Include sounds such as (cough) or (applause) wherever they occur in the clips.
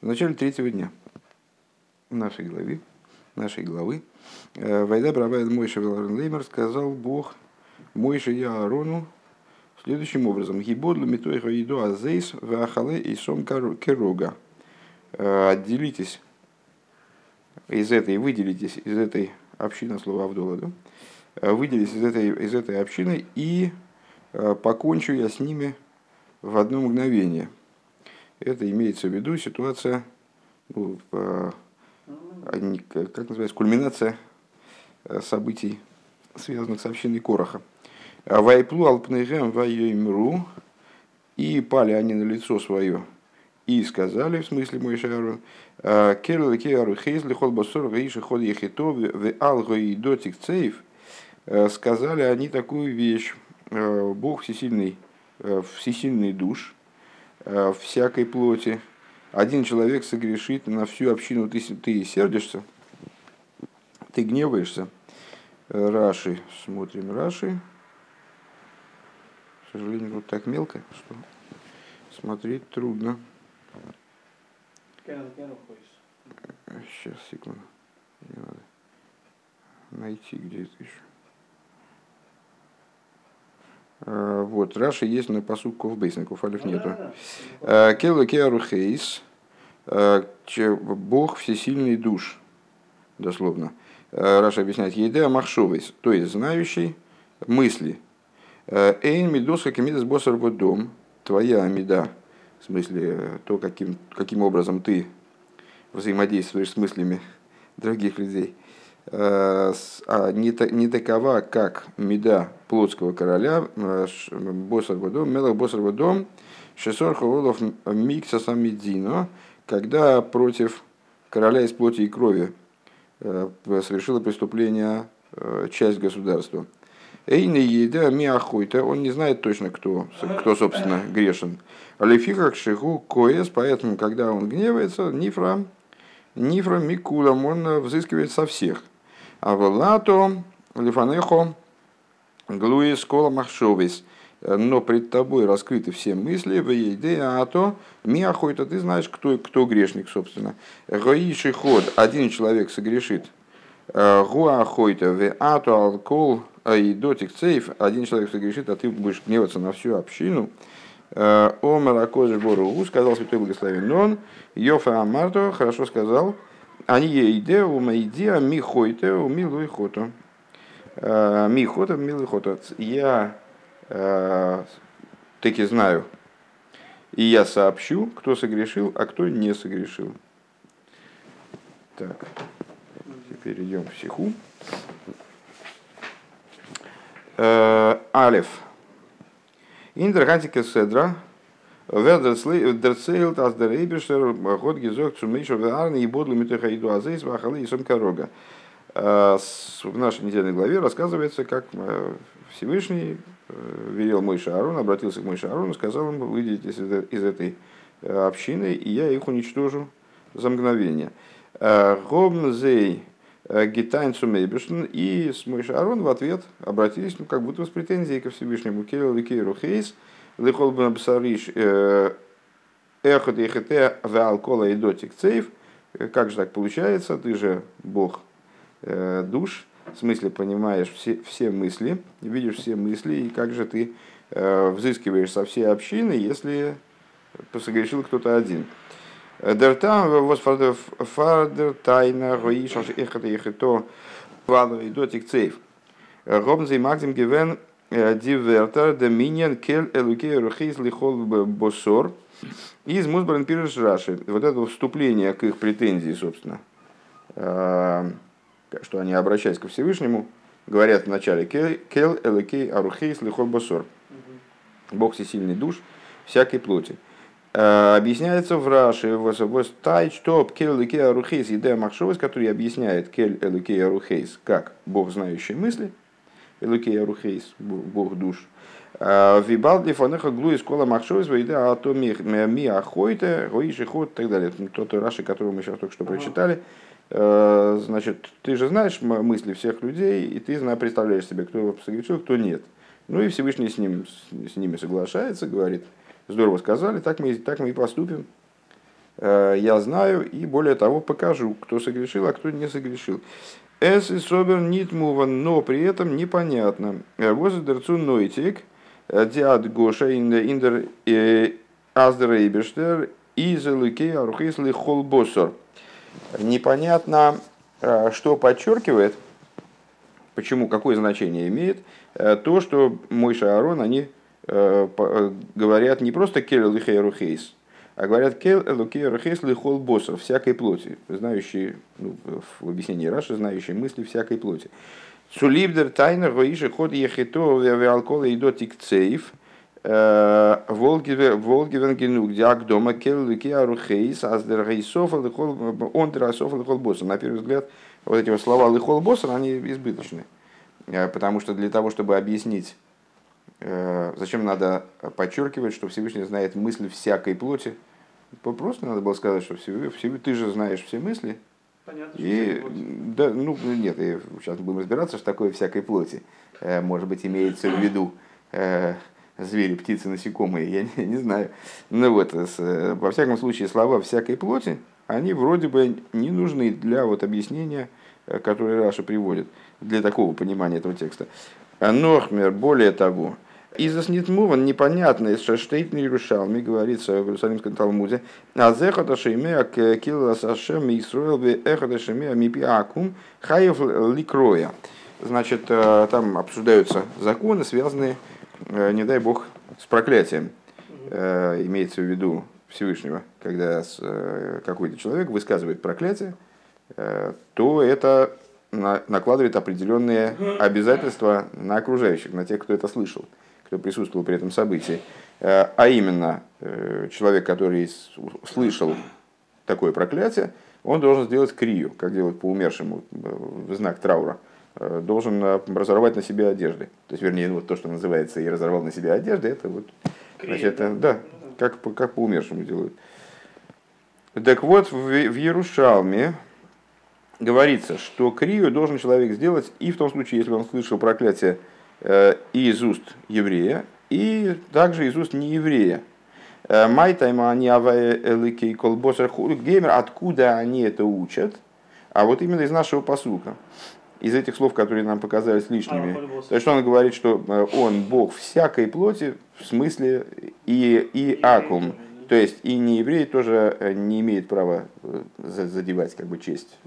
в начале третьего дня нашей главы, нашей главы, э, Вайда Брабайд Мойша Леймер сказал Бог Мойша и Аарону следующим образом. Гибодлу митойха иду азейс вахале и сом керога. Э, отделитесь из этой, выделитесь из этой общины, слова Авдола, да? Э, выделитесь из этой, из этой общины и покончу я с ними в одно мгновение. Это имеется в виду ситуация, ну, как называется, кульминация э, событий, связанных с общиной Короха. Вайплу алпнегем вайоймру, и пали они на лицо свое, и сказали, в смысле мой шару, «Э, керл керу хейзли хол басор вейши ход ехито в алго и дотик цейв, э, сказали они такую вещь, Бог всесильный, всесильный душ всякой плоти, один человек согрешит на всю общину, ты, ты сердишься, ты гневаешься. Раши, смотрим Раши. К сожалению, тут так мелко, что смотреть трудно. Сейчас, секунду. Не надо найти, где это еще. А, вот, Раша есть на посуд Ковбейс, на Куфалев нету. А, Келла Кеару Хейс, а, Бог всесильный душ, дословно. Раша объясняет, Еде Махшовейс, то есть знающий мысли. Эйн Мидоска Кемидас Босар дом, твоя Амида, в смысле то, каким, каким образом ты взаимодействуешь с мыслями других людей – Э, не, не такова, как меда плотского короля, э, Босарбадом, Мелах Босарбадом, Шесор Холодов Микса Самидино, когда против короля из плоти и крови э, совершила преступление часть государства. Эйни еда миахойта, он не знает точно, кто, кто собственно, грешен. Алифихах шиху коес, поэтому, когда он гневается, нифра, нифра микулам, он взыскивает со всех. А Авелато лифанехо глуис кола махшовис. Но пред тобой раскрыты все мысли, в еде, а то миахойта, ты знаешь, кто, кто грешник, собственно. Гоиши ход, один человек согрешит. Гуахойта, в ато алкол, и дотик цейф, один человек согрешит, а ты будешь гневаться на всю общину. Омер Акодж Бору, сказал святой благословен он, Йофа Амарто, хорошо сказал, они ейде у мейде михойте у милуй хото. Э, михота милуй хото. Я э, таки знаю, и я сообщу, кто согрешил, а кто не согрешил. Так, теперь идем в сиху. Э, Алиф. Индергантика седра, Дерцейлт аз дер Эйбершер год гизок цумейшо веарни и бодлу митехаиду азейс вахалы и сомкорога. В нашей недельной главе рассказывается, как Всевышний велел мой Аарон, обратился к мой Аарону, сказал ему, выйдите из этой общины, и я их уничтожу за мгновение. Гомзей Гитайн Сумейбешн и с мой Аарон в ответ обратились, ну, как будто с претензией ко Всевышнему. Кейл и Кейру Хейс – Лихол бен Абсариш э, эхот ехете веалкола и дотик цейв. Как же так получается? Ты же Бог э, душ, в смысле понимаешь все, все мысли, видишь все мысли, и как же ты э, взыскиваешь со всей общины, если согрешил кто-то один. Дертам фардер тайна гоишаш эхот ехето вало и дотик цейв. Робнзей Максим Гивен Дивертер, Доминиан, Кель, Элуке, Рухейс, Лихол, Босор. Из Музбарен Пирш Раши. Вот это вступление к их претензии, собственно, что они, обращаясь ко Всевышнему, говорят вначале Кел, Элукей, Арухейс, Лихол, Босор. Бог всесильный душ всякой плоти. Объясняется в Раши, вот тай, что Кель, Элукей, Арухейс, Едея Махшовес, который объясняет Кель, Элукей, Арухейс, как Бог знающий мысли – Элукей Арухейс, Бог душ. А, Вибалди фанеха глу из кола махшовис вейде а то ми ахойте, гоиши ход и так далее. Тот Раши, который мы сейчас только что прочитали. А, значит, ты же знаешь мысли всех людей, и ты представляешь себе, кто согрешил, кто нет. Ну и Всевышний с, ним, с ними соглашается, говорит, здорово сказали, так мы, так мы и поступим. я знаю и более того покажу, кто согрешил, а кто не согрешил. Эс и собер нит муван, но при этом непонятно. Возидерцу нойтик, диад гоша индер аздер и залыки арухисли холбосор. Непонятно, что подчеркивает, почему, какое значение имеет то, что Мойша и Аарон, они говорят не просто келл и а говорят кел элукей рахесли хол боссер, всякой плоти, знающие, ну, в объяснении Раши, знающие мысли всякой плоти. Сулибдер тайна гоиши ход ехито веалкола и дотик цейф, э, Волгивен генуг диак дома кел луки арухейс аздер лихол он драсофа лихол боссер. На первый взгляд, вот эти слова лихол боссер, они избыточны. Э, потому что для того, чтобы объяснить э, Зачем надо подчеркивать, что Всевышний знает мысли всякой плоти, Просто надо было сказать, что все, все, ты же знаешь все мысли. Понятно, и, да, ну, нет, сейчас будем разбираться, что такое всякой плоти. Э, может быть, имеется в виду э, звери, птицы, насекомые, я не, не знаю. Ну вот, с, во всяком случае, слова всякой плоти, они вроде бы не нужны для вот объяснения, э, которое Раша приводит, для такого понимания этого текста. Нохмер, более того, из Снитмуван непонятно, из Шаштейт на Иерушалме, говорится в Иерусалимском Талмуде, а зехота шеймеа килла сашем Исруэл бе эхота шеймеа мипиакум хаев ликроя. Значит, э, там обсуждаются законы, связанные, э, не дай бог, с проклятием. Э, имеется в виду Всевышнего, когда какой-то человек высказывает проклятие, то это накладывает определенные обязательства на окружающих, на тех, кто это слышал кто присутствовал при этом событии, э, а именно э, человек, который слышал такое проклятие, он должен сделать крию, как делают по умершему, э, в знак траура. Должен разорвать на себе одежды. То есть, вернее, вот то, что называется «и разорвал на себе одежды», это вот, значит, да, да как, как по умершему делают. Так вот, в, в Иерушалме говорится, что крию должен человек сделать и в том случае, если он слышал проклятие и из уст еврея, и также из уст нееврея. Э, Майтайма они аваэликей колбосер геймер, откуда они это учат? А вот именно из нашего посука. Из этих слов, которые нам показались лишними. То есть он говорит, что э, он Бог всякой плоти, в смысле и, и акум. То есть и не еврей тоже не имеет права задевать как бы честь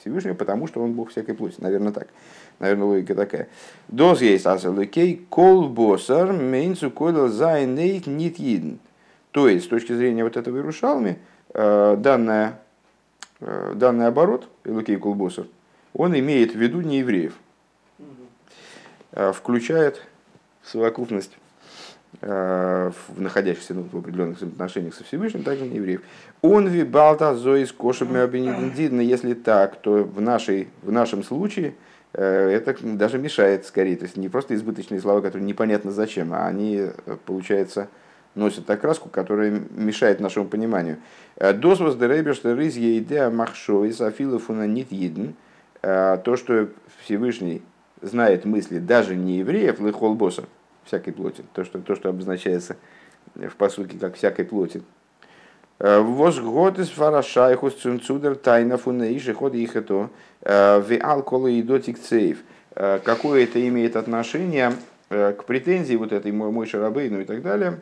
Всевышнего, потому что он Бог всякой плоти. Наверное, так. Наверное, логика такая. Доз есть асалыкей кол босар мейнцу кодал зайнейт нит идн. То есть, с точки зрения вот этого Иерушалми, э, данная, э, данный оборот, Элукей Колбосар, он имеет в виду не евреев. Э, включает в совокупность находящихся ну, в определенных отношениях со Всевышним, также не евреев. Он вибалта зоис кошами обинидин. (clears throat) Если так, то в, нашей, в нашем случае – Э, это даже мешает скорее. То есть не просто избыточные слова, которые непонятно зачем, а они, э, получается, носят окраску, которая мешает нашему пониманию. Э, Досвос деребешта рыз ейдеа махшой сафила фунанит еден. То, что Всевышний знает мысли даже не евреев, лихол босса, всякой плоти. То, что, то, что обозначается в посылке как всякой плоти. Возгод из фарашайхус цунцудер тайна фунейши ход их это в алкола и дотик цейв. Какое это имеет отношение э, к претензии вот этой мой, мой шарабейну и так далее.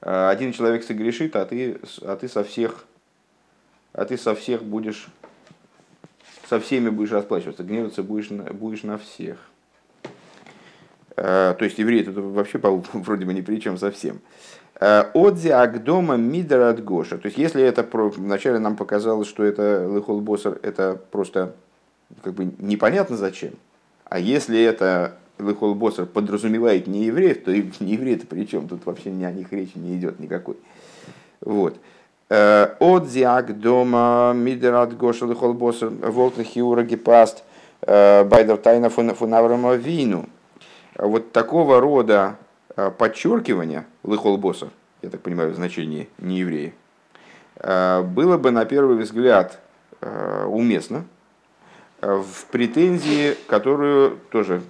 Э, один человек согрешит, а ты, а ты со всех, а ты со всех будешь, со всеми будешь расплачиваться, гневаться будешь на, будешь на всех. Э, то есть евреи тут вообще (laughs) вроде бы ни при чем совсем. Отзи Агдома Мидер от Гоша. То есть, если это вначале нам показалось, что это Лыхол Босер, это просто как бы непонятно зачем. А если это Лыхол Босер подразумевает не евреев, то и (laughs) не евреи это при чем? Тут вообще ни о них речи не идет никакой. Вот. Отзи Агдома Мидер от Гоша Лыхол Босер Волтна Хиура Гепаст Байдер Тайна Фунаврама Вину. Вот такого рода Э, подчеркивание лыхолбоса, я так понимаю, в значении не евреи, э, было бы на первый взгляд э, уместно в претензии, которую тоже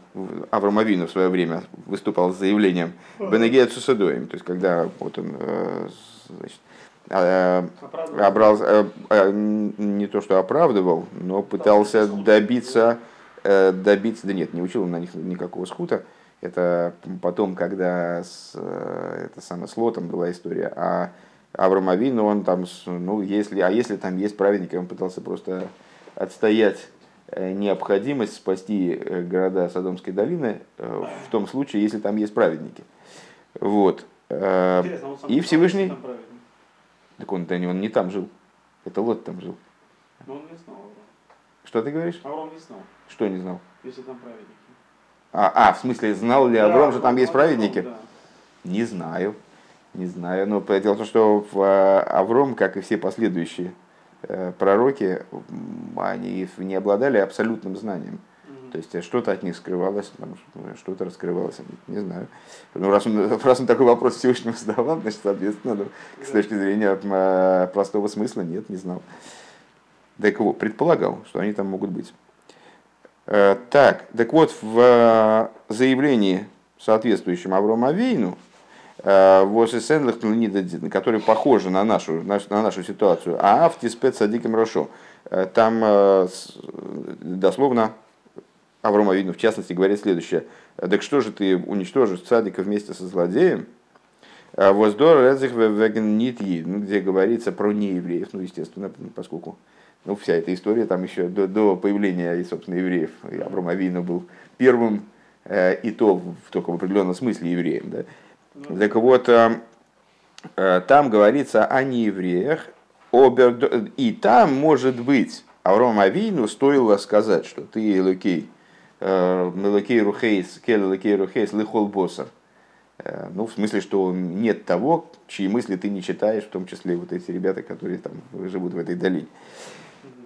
Авраам в свое время выступал с заявлением Бенегея Цусадоем, то есть когда вот он значит, образ, не то что оправдывал, но пытался добиться, добиться, да нет, не учил на них никакого скута. Это потом, когда с, это самое, с Лотом была история, а Авраам он там, ну, если, а если там есть праведники, он пытался просто отстоять э, необходимость спасти э, города Содомской долины э, в том случае, если там есть праведники. Вот. И Всевышний... Так он, он не там жил. Это Лот там жил. Но он не знал. Что ты говоришь? Авраам не знал. Что не знал? Если там праведники. А, а в смысле, знал ли Авраам, что там есть праведники? Да. Не знаю. Не знаю. Но дело в том, что в Авром, как и все последующие Э, пророки, они не обладали абсолютным знанием. То есть что-то от них скрывалось, что-то раскрывалось, не знаю. Ну, раз он, (laughs) раз он такой вопрос Всевышнему задавал, значит, соответственно, ну, с точки зрения э, простого смысла, нет, не знал. Так вот, предполагал, что они там могут быть. Э, так, так вот, в заявлении, соответствующем Аврому Авейну, который похожи на нашу, на нашу ситуацию. А в Тиспет Садиком Рошо. Э, там э, дословно Аврома Авину в частности говорит следующее. Так что же ты уничтожишь садика вместе со злодеем? «Э, Воздор Резих Веген Нитьи, ну, где говорится про неевреев, ну, естественно, поскольку ну, вся эта история там еще до, до появления, собственно, евреев. И Авром Авину был первым, и то только в определенном смысле евреем. Да? Так вот, э, э, там говорится о неевреях, и там, может быть, Авром Авину стоило сказать, что ты Элокей, э, Элокей Рухейс, Кель Элокей Рухейс, Лихол Босар. Ну, в смысле, что нет того, чьи мысли ты не читаешь, в том числе вот эти ребята, которые там живут в этой долине.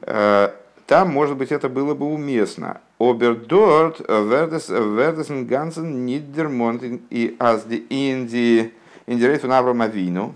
Там, может быть, это было бы уместно. Обердорт вердесен гансен нидермонт и аз ди инди индирект von Авраам Авину.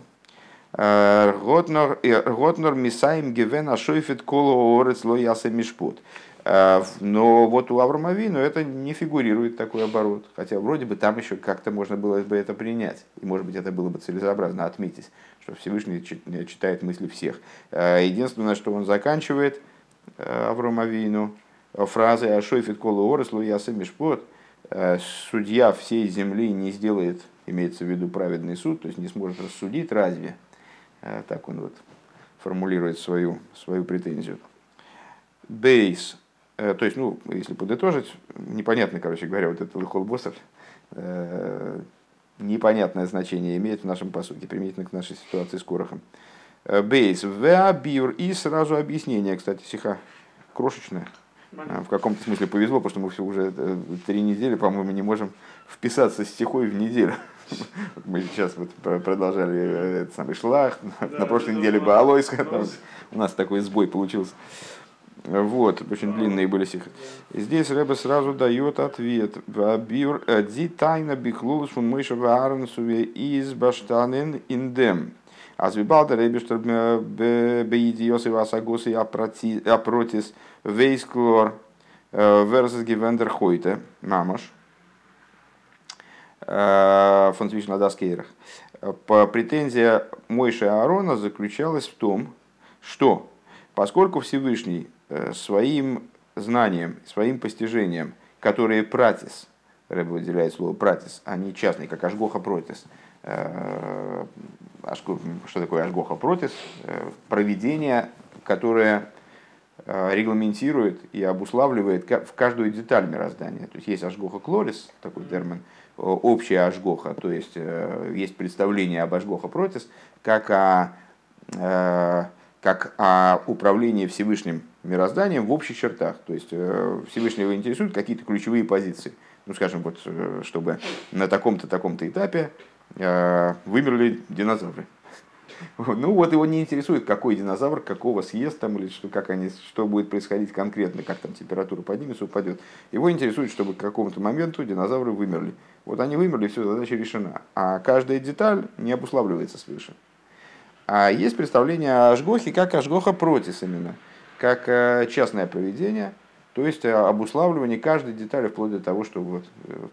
Готнор мисаим гивен ашойфет коло орец ло ясе мишпут. Но вот у Авраама Вину это не фигурирует такой оборот. Хотя вроде бы там еще как-то можно было бы это принять. И может быть это было бы целесообразно отметить, что Всевышний читает мысли всех. Единственное, что он заканчивает – Э, Авром Авину, фразы «Ашойфит колу орослу яса мишпот», э, судья всей земли не сделает, имеется в виду праведный суд, то есть не сможет рассудить, разве? Э, так он вот формулирует свою, свою претензию. Бейс, то есть, ну, если подытожить, непонятно, короче говоря, вот этот лихол боссер, непонятное значение имеет в нашем посуке, применительно к нашей ситуации с Корохом. Э, бейс, веабиур и сразу объяснение, кстати, сиха крошечная. Э, в каком-то смысле повезло, потому что мы все уже э, три недели, по-моему, не можем вписаться стихой в неделю. (laughs) Мы сейчас вот продолжали этот самый шлах, на прошлой неделе Баалойс, у нас такой сбой получился. Вот, очень длинные были стихи. Здесь Рэбе сразу дает ответ. Ди тайна бихлулус фун мойша ваарнсуве из баштанен индем. Азвибалда ребештер беидиосы васагосы апротис вейсклор versus гивендер хойте мамаш фон на Даскейрах. Претензия Мойши Аарона заключалась в том, что поскольку Всевышний э, своим знанием, своим постижением, которые пратис, Рэбе выделяет слово пратис, а не частный, как Ашгоха протис, Э, что такое Ашгоха Протис? Э, проведение, которое э, регламентирует и обуславливает в каждую деталь мироздания. То есть есть Ашгоха Клорис, такой термин, общая Ашгоха, то есть есть представление об Ашгоха Протис, как о, как о управлении Всевышним мирозданием в общих чертах. То есть Всевышнего интересуют какие-то ключевые позиции. Ну, скажем, вот, чтобы на таком-то, таком-то этапе Э, вымерли динозавры. (laughs) Ну вот его не интересует, какой динозавр, какого съест там, или что, как они, что будет происходить конкретно, как там температура поднимется, упадет. Его интересует, чтобы к какому-то моменту динозавры вымерли. Вот они вымерли, все, задача решена. А каждая деталь не обуславливается свыше. А есть представление о Ашгохе как Ашгоха протис именно, как э, частное поведение, то есть э, обуславливание каждой детали вплоть до того, что вот,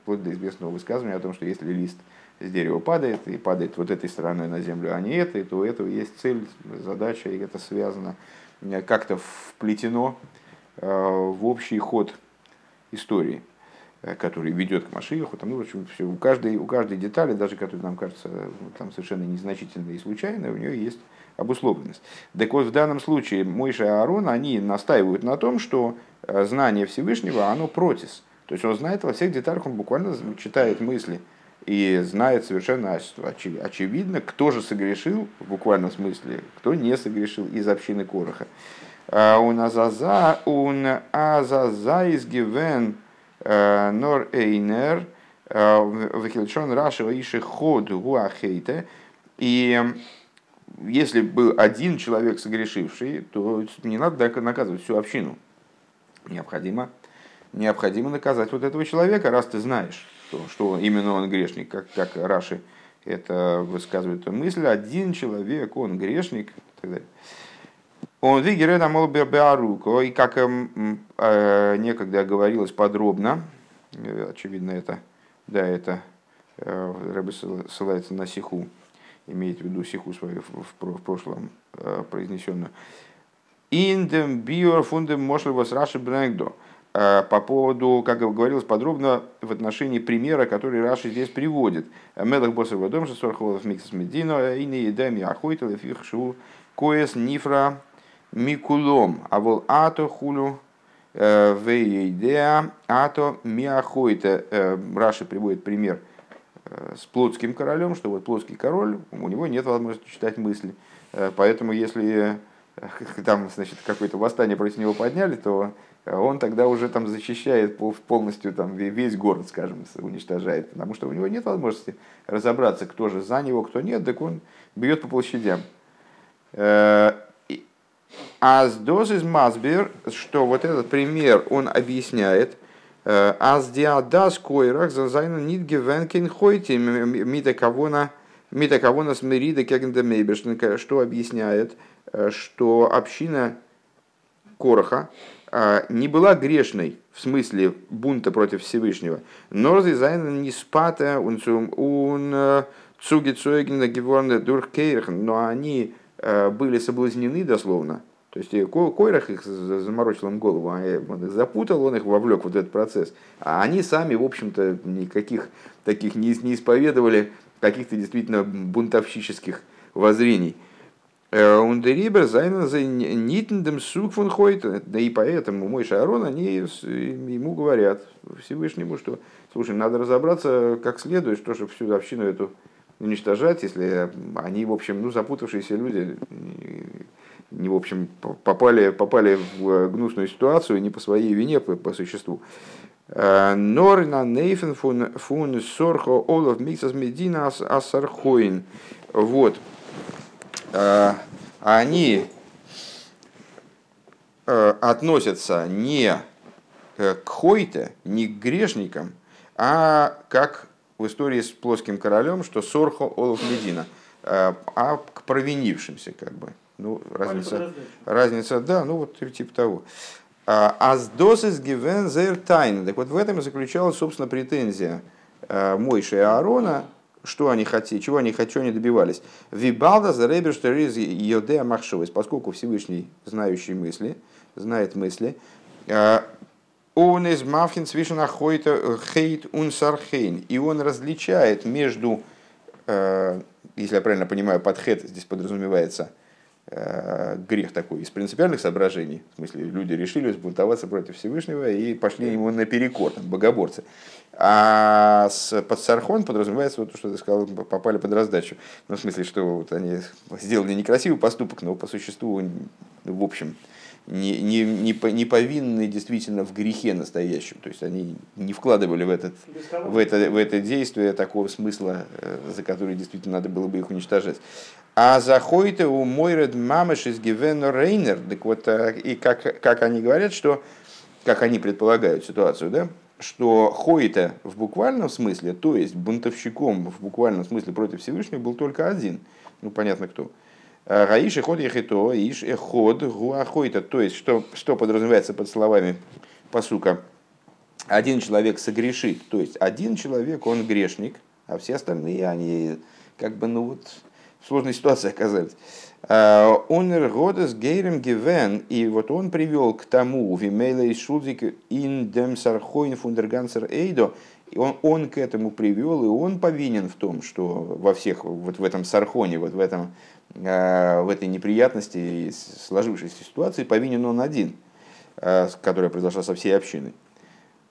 вплоть до известного высказывания о том, что если лист – с дерева падает, и падает вот этой стороной на землю, а не этой, то у этого есть цель, задача, и это связано, э, как-то вплетено э, в общий ход истории, э, который ведет к Машииху. Там, ну, в общем, все, у, каждой, у каждой детали, даже которая нам кажется там, совершенно незначительной и случайной, у нее есть обусловленность. Так вот, в данном случае Мойша и Аарон, они настаивают на том, что знание Всевышнего, оно протис. То есть он знает во всех деталях, он буквально читает мысли и знает совершенно очевидно, кто же согрешил, в буквальном смысле, кто не согрешил из общины Короха. А, он азаза, он азаза из гивен э, нор эйнер, э, вахилчон рашева иши ход гуахейте. И если был один человек согрешивший, то не надо наказывать всю общину. Необходимо необходимо наказать вот этого человека, раз ты знаешь, что, что именно он грешник, как, как Раши это высказывает мысль, один человек, он грешник и так далее. Он вигере намол беаруко, и как э, некогда говорилось подробно, э, очевидно это, да, это э, ссылается на сиху, имеет в виду сиху свою в, прошлом э, произнесенную. Индем биор фундем мошлевос раши брэгдо. Э, по поводу, как говорилось подробно, в отношении примера, который Раши здесь приводит. Мелах Босова дом, что сорхолов микс медино, и не едами охойтал, и фихшу коес нифра микулом, а вол ато хулю э, вейдеа ато миахойта. Э, Раши приводит пример с плотским королем, что вот плотский король, у него нет возможности читать мысли. Поэтому если (laughs) там, значит, какое-то восстание против него подняли, то он тогда уже там защищает полностью там, весь город, скажем, уничтожает, потому что у него нет возможности разобраться, кто же за него, кто нет, так он бьет по площадям. Э, а с из Масбер, что вот этот пример, он объясняет, э, Аз диадас койрах за зайна нит гевенкин хойти мита кавона мита кавона смирида кегенда что объясняет, э, что община Короха, а, не была грешной в смысле бунта против Всевышнего, но не спата он э, צוגע צוגענארט געווארן דורך קרח'ן, но они э, были соблазнены дословно, то есть э, Койрах их заморочил им голову, он их запутал, он их вовлек в этот процесс. А они сами, в общем-то, никаких таких не, не исповедовали каких-то действительно бунтовщических воззрений. און דעריבער זיינען זיי ניט אין דעם סוג פון. Да и поэтому Моше Аарон, они ему говорят Всевышнему, что слушай, надо разобраться как следует, что же всю общину эту уничтожать, если они, в общем, ну, запутавшиеся люди, не, в общем, попали, попали в гнусную ситуацию не по своей вине, по, по существу. Норна нейфен фун сорхо олов миксас медина асархоин. Вот. Э, они э, относятся не к хойте, не к грешникам, а как в истории с плоским королем, что сорхо олов медина, э, а к провинившимся, как бы. Ну, разница, разница, да, ну вот типа того. Аздосис гивен зер тайн. Так вот в этом и заключалась, собственно, претензия Мойши и Аарона что они хотели, чего они, чего они добивались. Вибалда за рейберштериз йодеа махшовис, поскольку Всевышний знающий мысли, знает мысли, а, он из мафхин свишена хейт унсархейн, и он различает между, а, если я правильно понимаю, под хет здесь подразумевается а, грех такой из принципиальных соображений, в смысле люди решили взбунтоваться против Всевышнего и пошли ему наперекор, там, богоборцы. А с, под Сархон подразумевается вот то, что ты сказал, попали под раздачу. Ну, в смысле, что вот они сделали некрасивый поступок, но по существу, в общем, не, не, не, не повинны действительно в грехе настоящем. То есть они не вкладывали в, этот, в, это, в это действие такого смысла, э, за который действительно надо было бы их уничтожать. А заходит у Мойред Мамыш из Гивена Рейнер. Так вот, э, и как, как они говорят, что, как они предполагают ситуацию, да, что Хоита в буквальном смысле, то есть бунтовщиком в буквальном смысле против Всевышнего был только один. Ну, понятно кто. А Гаиш и ход ехито, иш эход гуахойта. То есть, что, что подразумевается под словами посука? Один человек согрешит, то есть один человек, он грешник, а все остальные, они как бы, ну вот, в сложной ситуации оказались. Унер Годес Гейрем Гивен, и вот он привел к тому, Вимейла и Шудзик ин дем сархойн фундергансер эйдо, и он, он к этому привел, и он повинен в том, что во всех, вот в этом сархоне, вот в, этом, в этой неприятности, сложившейся ситуации, повинен он один, которая произошла со всей общиной.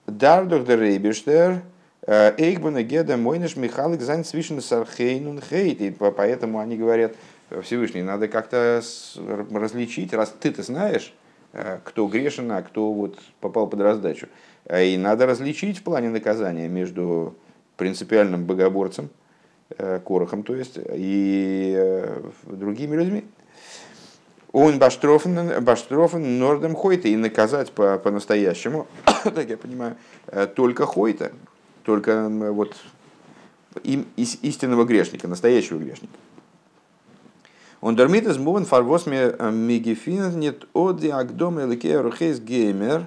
Дардох де Рейбештер, Эйкбана Геда Мойнеш Михалик Зайн Свишен Сархейнун Хейт. И поэтому они говорят, Всевышний, надо как-то различить, раз ты-то знаешь, э, кто грешен, а кто вот попал под раздачу. Э, и надо различить в плане наказания между принципиальным богоборцем, э, Корохом, то есть, и другими людьми. Он баштрофен, баштрофен нордем хойта и наказать по, по-настоящему, (coughs) так я понимаю, только хойта, только вот им, истинного грешника, настоящего грешника. Он дормит из мувен фарвос мегефин нет оди агдом эликея рухейс геймер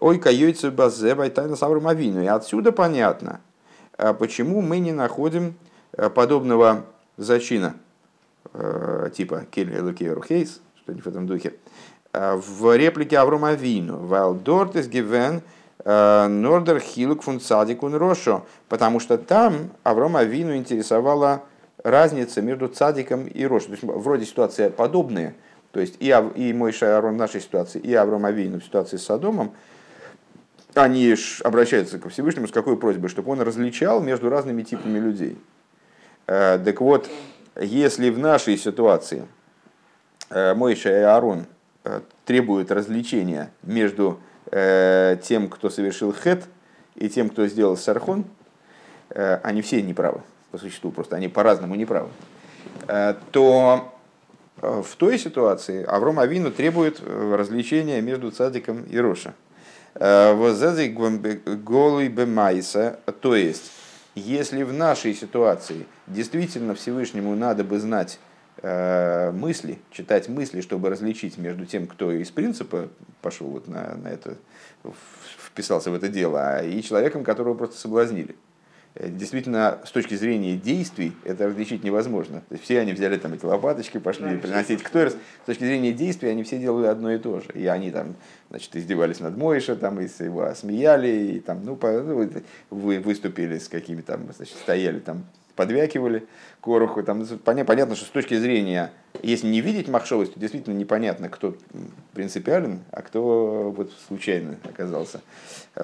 און כיוצא בזה ביי טענת אברהם אבינו. И отсюда понятно, а почему мы не находим э, подобного зачина э, типа א-ל אלקי הרוחות, что-нибудь в этом духе, э, в реплике Аврома Авину. ווייל דארט איז געווען נאר דער חילוק פון צדיק און רשע, потому что там Аврома Авину интересовала разница между цадиком и рошем. То есть вроде ситуация подобная, то есть и, Ав, и мой Шаарон в нашей ситуации, и Авраам Авейну в ситуации с Содомом, они обращаются ко Всевышнему с какой просьбой, чтобы он различал между разными типами людей. Э, так вот, если в нашей ситуации э, Мойша и Аарон э, требуют развлечения между тем, кто совершил хет, и тем, кто сделал сархон, они все неправы по существу, просто они по-разному неправы, э, то э, в той ситуации Авром Авину требует э, развлечения между цадиком и Роша. Голый бемайса, то есть, если в нашей ситуации действительно Всевышнему надо бы знать мысли, читать мысли, чтобы различить между тем, кто из принципа пошел вот на, на это, вписался в это дело, и человеком, которого просто соблазнили. Э, действительно, с точки зрения действий, это различить невозможно. То есть все они взяли там эти лопаточки, пошли приносить к Торис. С точки зрения действий они все делали одно и то же. И они там, значит, издевались над Моиша, там, и его смеяли, и там, ну, по, ну вы, выступили с какими там, значит, стояли там, подвякивали короху. Там, понятно, что с точки зрения, если не видеть махшовость, то действительно непонятно, кто принципиален, а кто вот случайно оказался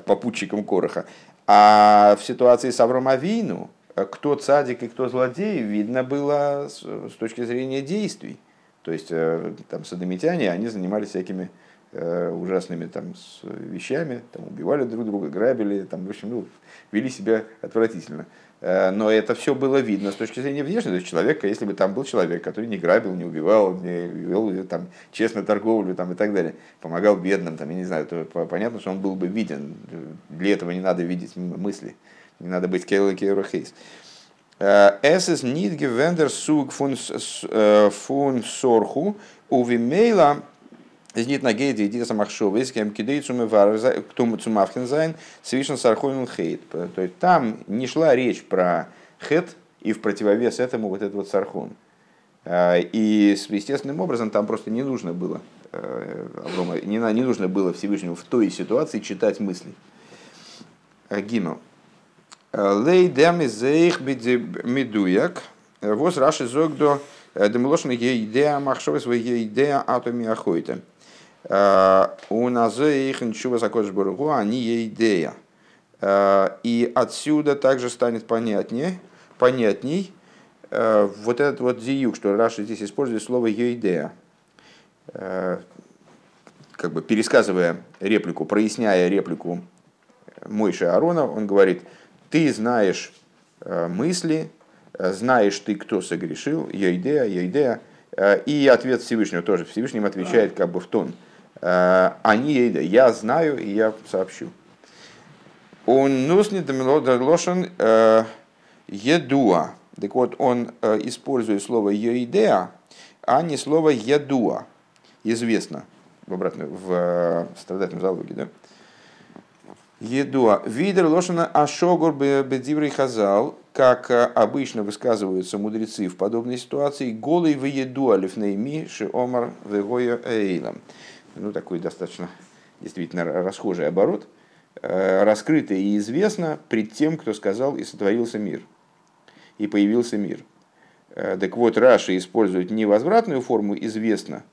попутчиком короха. А в ситуации с Авромавину, э, кто цадик и кто злодей, видно было с, точки зрения действий. То есть э, там садомитяне, они занимались всякими ужасными там, вещами, там, убивали друг друга, грабили, там, в общем, ну, вели себя отвратительно. Э, но это все было видно с точки зрения внешней. То человека, если бы там был человек, который не грабил, не убивал, не вел там, честно торговлю там, и так далее, помогал бедным, там, я не знаю, то понятно, что он был бы виден. Для этого не надо видеть мысли, не надо быть кейло кейро хейс. Эсэс нит гевендер суг фун сорху увимейла из нит на гейде иди самахшова, из кем кидей цумы цумавхен зайн, свишен сархонен хейт. То есть там не шла речь про хет, и в противовес этому вот этот вот сархон. А, и естественным образом там просто не нужно было э, не, не нужно было Всевышнему в той ситуации читать мысли. Э, Гимел. Э, Лей дем из медуяк. Воз раши зог до демолошна идея махшова своей идея атоми охойта. Э, у нас их ничего Баругу, они ей идея. Э, и отсюда также станет понятнее, понятней э, вот этот вот зиюк, что Раша здесь использует слово «еидея». Как бы пересказывая реплику, проясняя реплику Мойши Арона, он говорит, ты знаешь мысли, знаешь ты, кто согрешил, еидея, еидея, и ответ Всевышнего тоже. Всевышним отвечает как бы в тон – они, я знаю и я сообщу. Он нусни лошен э, едуа. Так вот, он э, использует слово еидеа, а не слово едуа. Известно в обратно в страдательном залоге, да? Едуа. Видер лошана ашогур бедиврей хазал, как э, обычно высказываются мудрецы в подобной ситуации, голый в еду алифнейми ши омар вегоя эйлам. Ну, такой достаточно действительно расхожий оборот. Э, раскрыто и известно пред тем, кто сказал и сотворился мир. И появился мир. Э, так вот, Раши использует не возвратную форму известно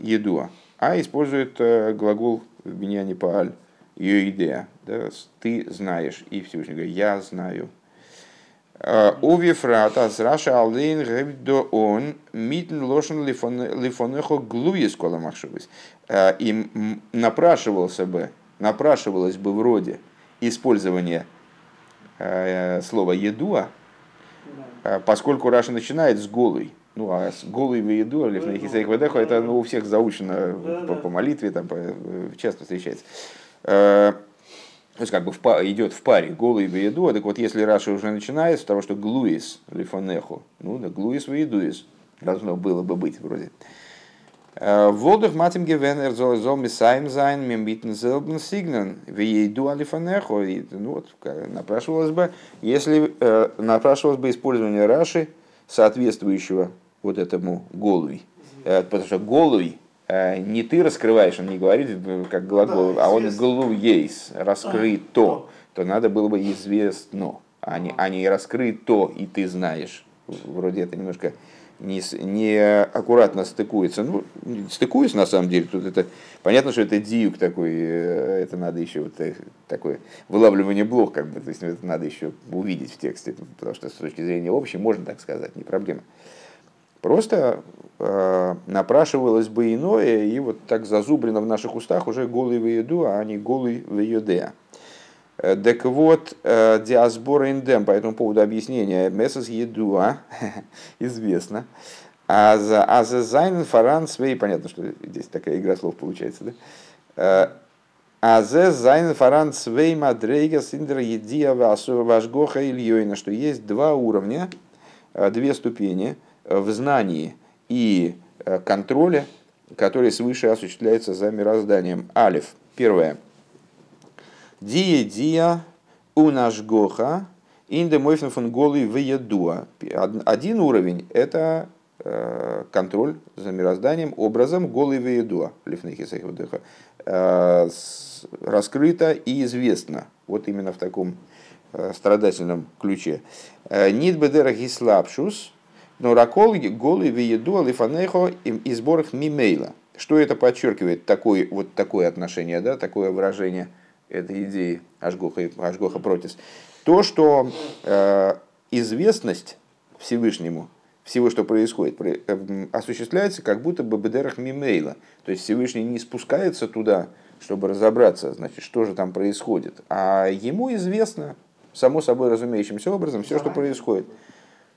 едуа, а использует глагол в Биньяне Пааль ее идея. Да, ты знаешь. И Всевышний говорит, я знаю. Увифрат аз раша алдейн гебдо он митн лошен лифонехо глуис кола махшевис. И напрашивался бы, напрашивалось бы вроде использование слова ידוע, поскольку Раши начинает с גלוי. Ну, а с גלוי וידוע, это ну, у всех заучено по, по молитве, там, по, часто встречается. То есть как бы в, идет в паре גלוי וידוע, так вот если Раши уже начинает с того, что גלויות לפניך, ну да גלויות וידועות, должно было бы быть вроде. וואלט דאך מתאים געווען ער זאל זאל מסיים זיין מיטן זעלבן סגנון וידוע לפניך. Ну вот, напрашивалось бы, если э, напрашивалось бы использование Раши, соответствующего вот этому גלוי. Э, потому что גלוי Э, не ты раскрываешь, он не говорит э, как глагол, да, а он גלויות, раскрыто, то надо было бы известно, а не, а не раскрыто, и ты знаешь. Вроде это немножко не, не аккуратно стыкуется. Ну, стыкуется на самом деле. Тут это понятно, что это диюк такой, э, это надо еще вот такое вылавливание блок, как бы, то есть это надо еще увидеть в тексте, потому что с точки зрения общей можно так сказать, не проблема. Просто э, напрашивалось бы иное, и вот так зазублено в наших устах уже голый в еду, а не голый в едеа. Э, так вот, э, диасбора индем по этому поводу объяснения мессас едуа, (laughs) известно. אז עס, אז עס זיינען פאראן צוויי, понятно, что здесь такая игра слов получается, да? Э, אז עס זיינען פאראן צוויי מדריגות אין דער ידיעה והשגחה עליונה, что есть два уровня, две ступени – в знании и э, контроле, который свыше осуществляется за мирозданием. Алиф. Первое. די ידיעה унашгоха инде мойфен фон голый веядуа. Один уровень – это э, контроль за мирозданием образом голый веядуа. Э, раскрыто и известно. Вот именно в таком страдательном ключе. Нит бедера гислапшус – но ракол голый вееду алифанехо из сборах мимейла. Что это подчеркивает, такое, вот такое отношение, да, такое выражение этой идеи Ашгоха, Ашгоха Протис? То, что э, известность Всевышнему, всего, что происходит, э, осуществляется как будто бы бедерах мимейла. То есть Всевышний не спускается туда, чтобы разобраться, значит, что же там происходит. А ему известно, само собой разумеющимся образом, все, что происходит.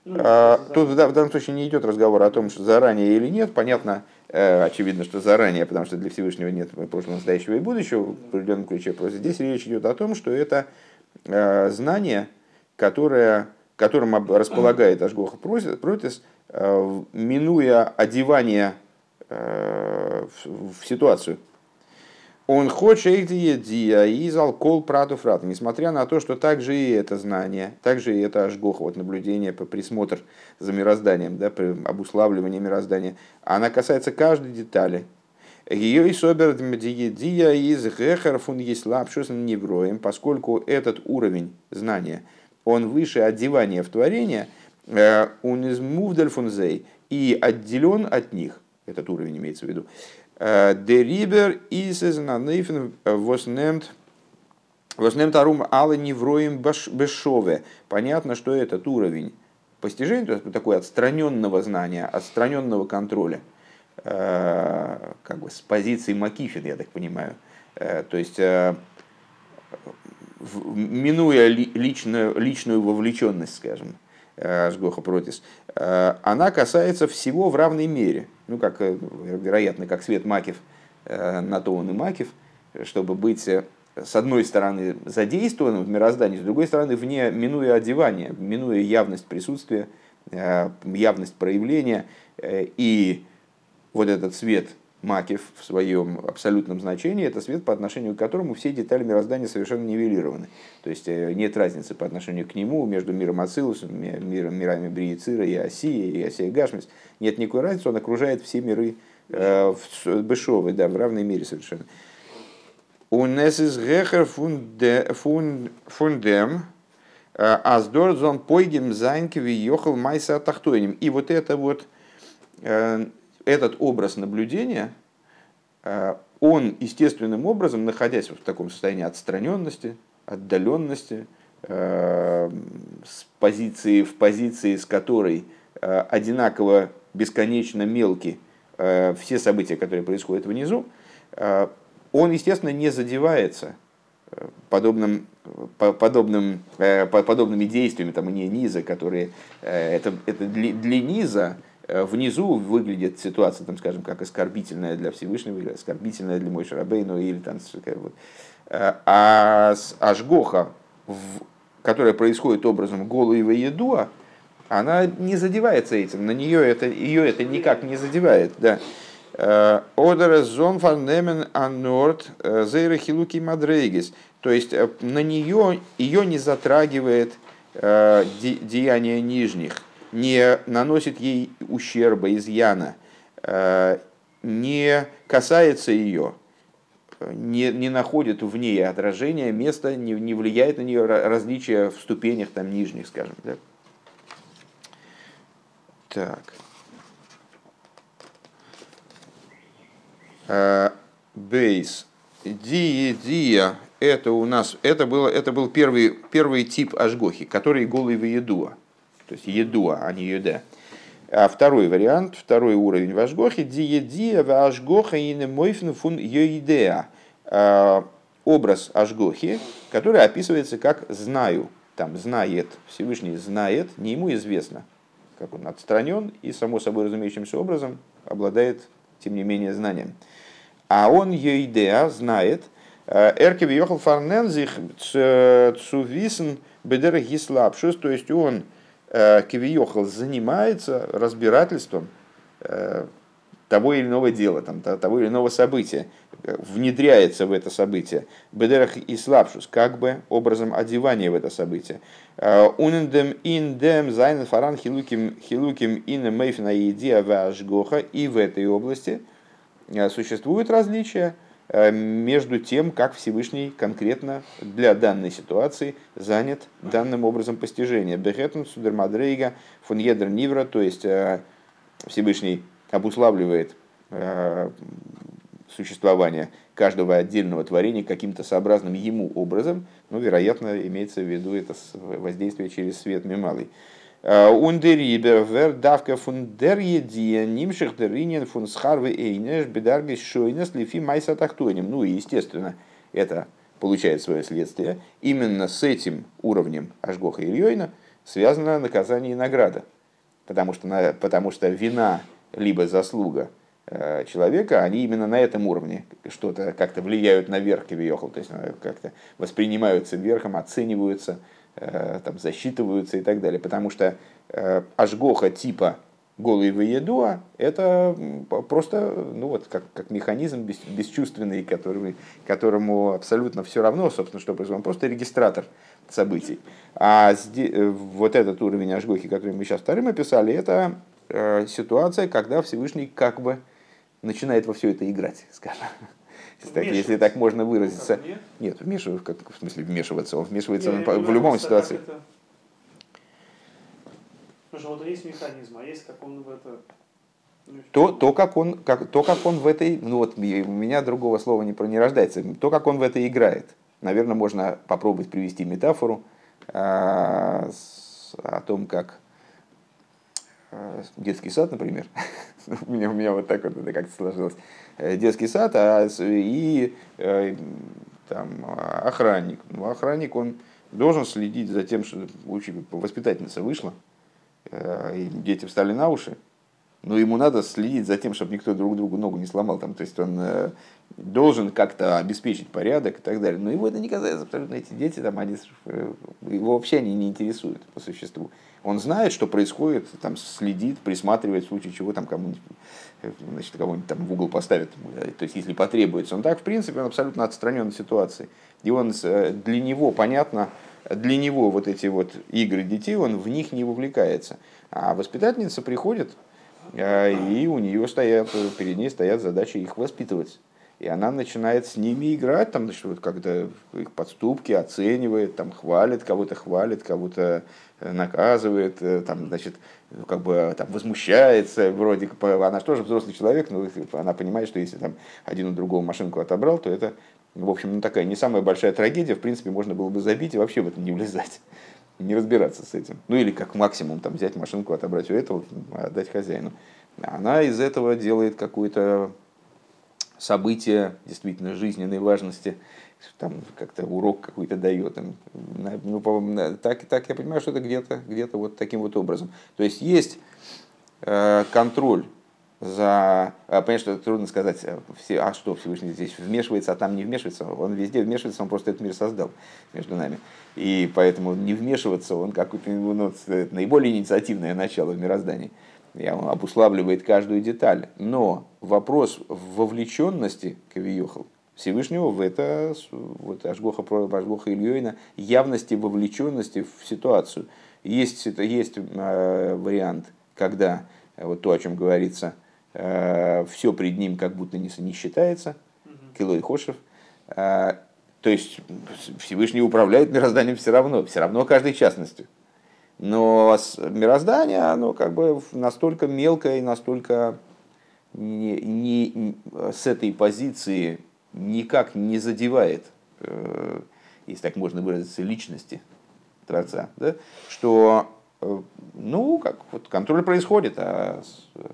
Ну, а, тут в данном случае не идет разговор о том, что заранее или нет. Понятно, э, очевидно, что заранее, потому что для Всевышнего нет прошлого, настоящего и будущего в определенном ключе. Просто здесь речь идет о том, что это э, знание, которое, которым располагает Ашгоха Протис, э, минуя одевание в ситуацию он хочет диа из алкол прату фрат. Несмотря на то, что также и это знание, также и это ажгоха, вот наблюдение, присмотр за мирозданием, да, обуславливание мироздания, она касается каждой детали. Ее и собер диа из гехер фун еслапшус невроем, поскольку этот уровень знания, он выше одевания в творение, э, он из мувдальфунзей и отделен от них, этот уровень имеется в виду, Дерибер из нейфен воснемт Вознемт арум алы невроем бешове. Понятно, что этот уровень постижения, то есть такой отстраненного знания, отстраненного контроля, э, как бы с позиции Макифин, я так понимаю. Э, то есть, э, минуя личную, личную вовлеченность, скажем, Ашгоха Протис, она касается всего в равной мере ну, как, э, вероятно, как свет Макив, э, на то он и Макив, чтобы быть э, с одной стороны задействованным в мироздании, с другой стороны вне, минуя одевание, минуя явность присутствия, явность проявления, и вот этот свет Макев в своем абсолютном значении – это свет, по отношению к которому все детали мироздания совершенно нивелированы. То есть нет разницы по отношению к нему между миром Ацилус, миром, мирами Бриецира и Осия, и Осия Гашмис. Нет никакой разницы, он окружает все миры в Бешовой, да, в равной мере совершенно. Унес из гехер фундем, аздорзон пойгем зайнкеви йохал майса тахтойним. И вот это вот, этот образ наблюдения, он естественным образом, находясь в таком состоянии отстраненности, отдаленности, с позиции, в позиции, с которой одинаково бесконечно мелкие все события, которые происходят внизу, он, естественно, не задевается э, подобным, подобным, э, подобными действиями там, не низа, которые э, это, это для, для низа внизу выглядит ситуация, там, скажем, как оскорбительная для Всевышнего, или оскорбительная для Мой Шарабейну, или там, вот. а с Ашгоха, которая происходит образом Голуева Едуа, она не задевается этим, на нее это, ее это никак не задевает. Да. Одера зон фаннемен анорт зейра хилуки мадрейгис. То есть э, на нее ее не затрагивает э, деяние нижних, не наносит ей ущерба, изъяна, э, не касается ее, не, не находит в ней отражения, места, не, не влияет на нее различия в ступенях там нижних, скажем. Да? Так. Э, бейс. Диедия. Это у нас, это, было, это был первый, первый тип ажгохи, который голый в едуа. То есть едуа, а не еда. А второй вариант, второй уровень в ажгохе. Диедия в ажгоха и не мойфн фун йоидеа. Э, образ ажгохи, который описывается как «знаю». Там «знает», Всевышний знает, не ему известно, как он отстранен и, само собой разумеющимся образом, обладает, тем не менее, знанием. А он Йоидеа знает, э, Эрке въехал фарнензих цувисен בדרך התלבשות, то есть он כביכול занимается разбирательством э, того или иного дела, там, того или иного события, внедряется в это событие. בדרך התלבשות, как бы образом одевания в это событие. און אין דעם אין דעם זיינען פאראן חילוקים חילוקים אין אופן הידיעה והשגחה и в этой области – Э, существуют различия э, между тем, как Всевышний конкретно для данной ситуации занят данным образом постижения. ביחס צו דער מדריגה фон едер нивра, то есть э, Всевышний обуславливает существование каждого отдельного творения каким-то сообразным ему образом, ну, вероятно, имеется в виду это воздействие через свет мималый. Ундерибер вер давка фун дер едия нимших деринен фун схарвы бедаргис шойнес лифи майса тахтоним. Ну и естественно, это получает свое следствие. Именно с этим уровнем Ашгоха и Ильёйна связано наказание и награда. Потому что, потому что вина либо заслуга э, человека, они именно на этом уровне что-то как-то влияют на верх Кивиохал, то есть э, как-то воспринимаются верхом, оцениваются, там, засчитываются и так далее. Потому что э, ажгоха типа голый едуа это просто ну вот, как, как механизм бес, бесчувственный, который, которому абсолютно все равно, собственно, что происходит. Он просто регистратор событий. А э, вот этот уровень ажгохи, который мы сейчас вторым описали, это э, ситуация, когда Всевышний как бы начинает во все это играть, скажем так, если так можно выразиться. Нет, нет вмешиваться, как, в смысле вмешиваться, он вмешивается я, он, в любом ситуации. Это... Потому что вот есть механизм, а есть как он в это... Ну, то, то, как он, как, то, как он в этой, ну вот у меня другого слова не, не рождается, то, как он в это играет. Наверное, можно попробовать привести метафору а, с, о том, как детский сад, например, (laughs) у, меня, у меня вот так вот это как-то сложилось. Э, детский сад а, и э, там, охранник. Ну, охранник, он должен следить за тем, что воспитательница вышла, э, и дети встали на уши, но ему надо следить за тем, чтобы никто друг другу ногу не сломал. Там, то есть он должен как-то обеспечить порядок и так далее. Но его это не касается абсолютно. Эти дети, там, они, его вообще они не интересуют по существу. Он знает, что происходит, там, следит, присматривает в случае чего там кому-нибудь значит, кого-нибудь там в угол поставит, то есть если потребуется. Он так, в принципе, он абсолютно отстранен от ситуации. И он, для него понятно, для него вот эти вот игры детей, он в них не вовлекается. А воспитательница приходит, э, и у нее стоят, перед ней стоят задачи их воспитывать. И она начинает с ними играть, там, значит, вот как-то их подступки оценивает, там, хвалит, кого-то хвалит, кого-то э, наказывает, э, там, значит, как бы там, возмущается, вроде она же тоже взрослый человек, но она понимает, что если там один у другого машинку отобрал, то это, в общем, ну, такая не самая большая трагедия, в принципе, можно было бы забить и вообще в это не влезать, не разбираться с этим. Ну или как максимум там, взять машинку, отобрать у этого, отдать хозяину. Она из этого делает какую-то события действительно жизненной важности, там как-то урок какой-то дает им. Ну, так, так я понимаю, что это где-то где вот таким вот образом. То есть есть э, контроль за... А, понятно, что трудно сказать, э, все, а что Всевышний здесь вмешивается, а там не вмешивается. Он везде вмешивается, он просто этот мир создал между нами. И поэтому не вмешиваться, он какое-то ну, наиболее инициативное начало в мироздании и он обуславливает каждую деталь. Но вопрос вовлеченности Кавиехал Всевышнего в это, вот Ашгоха, Ашгоха Ильёйна, явности вовлеченности в ситуацию. Есть, это, есть э, вариант, когда вот то, о чем говорится, э, все пред ним как будто не, не считается, Килой Хошев, э, то есть Всевышний управляет мирозданием все равно, все равно каждой частностью. Но мироздание, оно как бы настолько мелкое и настолько не, не, с этой позиции никак не задевает, э, если так можно выразиться, личности Творца, да, что э, ну, как вот контроль происходит, а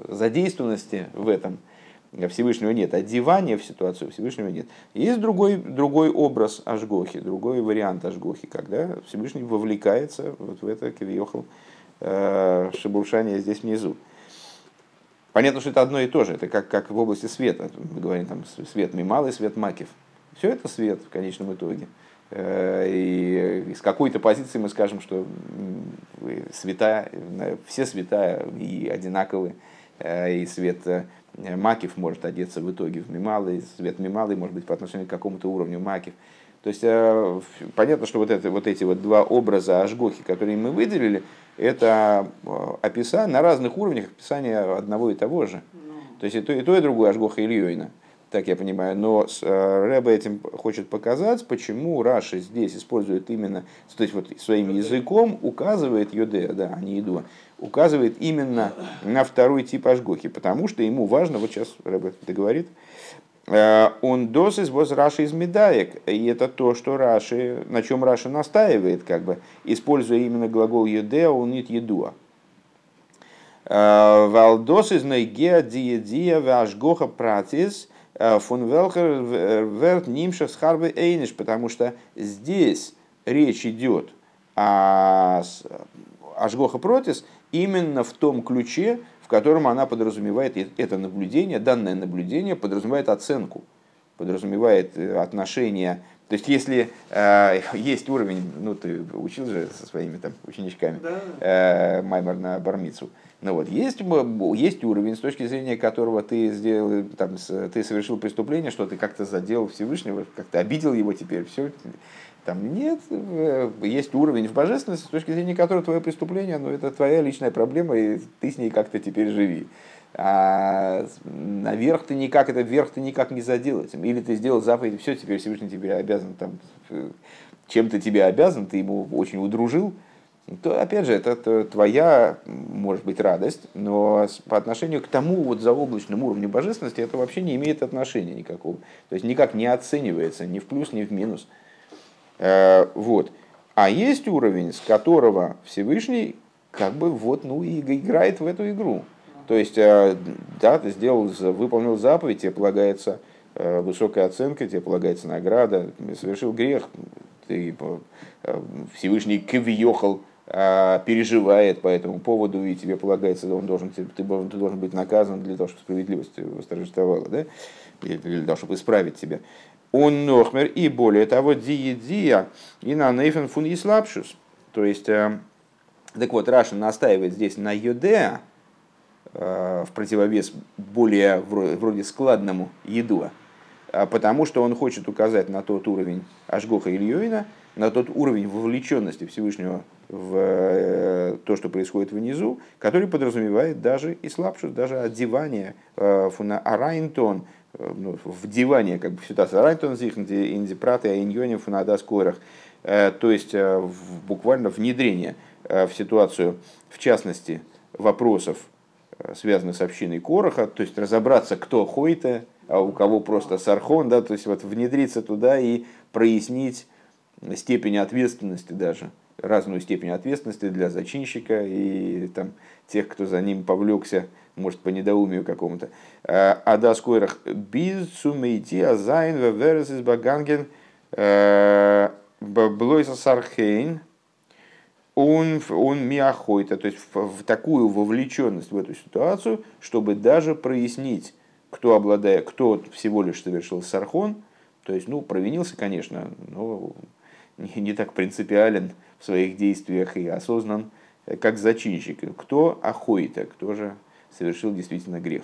задействованности в этом – Всевышнего нет, одевания в ситуацию Всевышнего нет. Есть другой, другой образ Ашгохи, другой вариант Ашгохи, когда Всевышний вовлекается вот в это Кивиохал э, шебуршание здесь внизу. Понятно, что это одно и то же, это как, как в области света. Мы говорим там свет Мималый, свет Макив. Все это свет в конечном итоге. Э, и с какой-то позиции мы скажем, что света, все света и одинаковые, э, и свет Э, Макив может одеться в итоге в Мималый, свет Мималый может быть по отношению к какому-то уровню Макив. То есть э, понятно, что вот, это, вот эти вот два образа Ашгохи, которые мы выделили, это э, описание на разных уровнях описания одного и того же. Ну. То есть и то, и то, и другое Ашгоха Ильёйна, так я понимаю. Но Рэба этим хочет показать, почему Раши здесь использует именно, то есть вот своим языком указывает Йодея, да, а не Идуа, указывает именно на второй тип ажгохи, потому что ему важно, вот сейчас Рэбе это говорит, э, он дос из воз Раши из медаек, и это то, что Раши, на чем Раши настаивает, как бы, используя именно глагол едеа, он нет едуа. Э, Валдос из нейгеа диедия вашгоха пратис э, фун велхер верт нимша схарбы эйниш, потому что здесь речь идет о Ашгоха Протис именно в том ключе, в котором она подразумевает это наблюдение, данное наблюдение подразумевает оценку, подразумевает э, отношение. То есть, если э, есть уровень, ну ты учил же со своими там ученичками да. э, Маймер на Бармицу, ну вот, есть, есть уровень, с точки зрения которого ты, сделал, там, ты совершил преступление, что ты как-то задел Всевышнего, как-то обидел его теперь, все, там нет, э, есть уровень в божественности, с точки зрения которого твое преступление, ну, это твоя личная проблема, и ты с ней как-то теперь живи. А наверх ты никак, это вверх ты никак не задел этим. Или ты сделал заповедь, все, теперь Всевышний тебе обязан, там, чем-то тебе обязан, ты ему очень удружил, то, опять же, это твоя, может быть, радость, но по отношению к тому вот заоблачному уровню божественности это вообще не имеет отношения никакого. То есть никак не оценивается ни в плюс, ни в минус. Э, вот. А есть уровень, с которого Всевышний как бы вот, ну, и играет в эту игру. То есть, э, да, ты сделал, выполнил заповедь, тебе полагается э, высокая оценка, тебе полагается награда, совершил грех, ты Всевышний кавиехал, переживает по этому поводу, и тебе полагается, он должен, ты, ты должен быть наказан для того, чтобы справедливость восторжествовала. Да? для того, чтобы исправить себя. Он нохмер и более того, диедия и на нейфен фун и слабшус. То есть, э, так вот, Раша настаивает здесь на йодеа, э, в противовес более вроде складному еду, а потому что он хочет указать на тот уровень Ашгоха Ильёвина, на тот уровень вовлеченности Всевышнего в э, то, что происходит внизу, который подразумевает даже и слабшую, даже одевание фуна арайнтон, Э, ну, вдевание как бы, в ситуацию. Райтон зих индипраты айньоне фунадас койрах. Э, то есть э, буквально внедрение в ситуацию, в частности, вопросов, связанных с общиной Короха, то есть разобраться, кто Хойта, а у кого просто Сархон, да, то есть вот внедриться туда и прояснить степень ответственности даже, разную степень ответственности для зачинщика и там, тех, кто за ним повлекся может, по недоумию какому-то. Э, а да скойрах без сумейти азайн веверес из баганген э, блойса сархейн он, он миохойта, то есть в, в такую вовлеченность в эту ситуацию, чтобы даже прояснить, кто обладает, кто всего лишь совершил сархон, то есть, ну, провинился, конечно, но не, не так принципиален в своих действиях и осознан, как зачинщик. Кто охоита, кто же совершил действительно грех.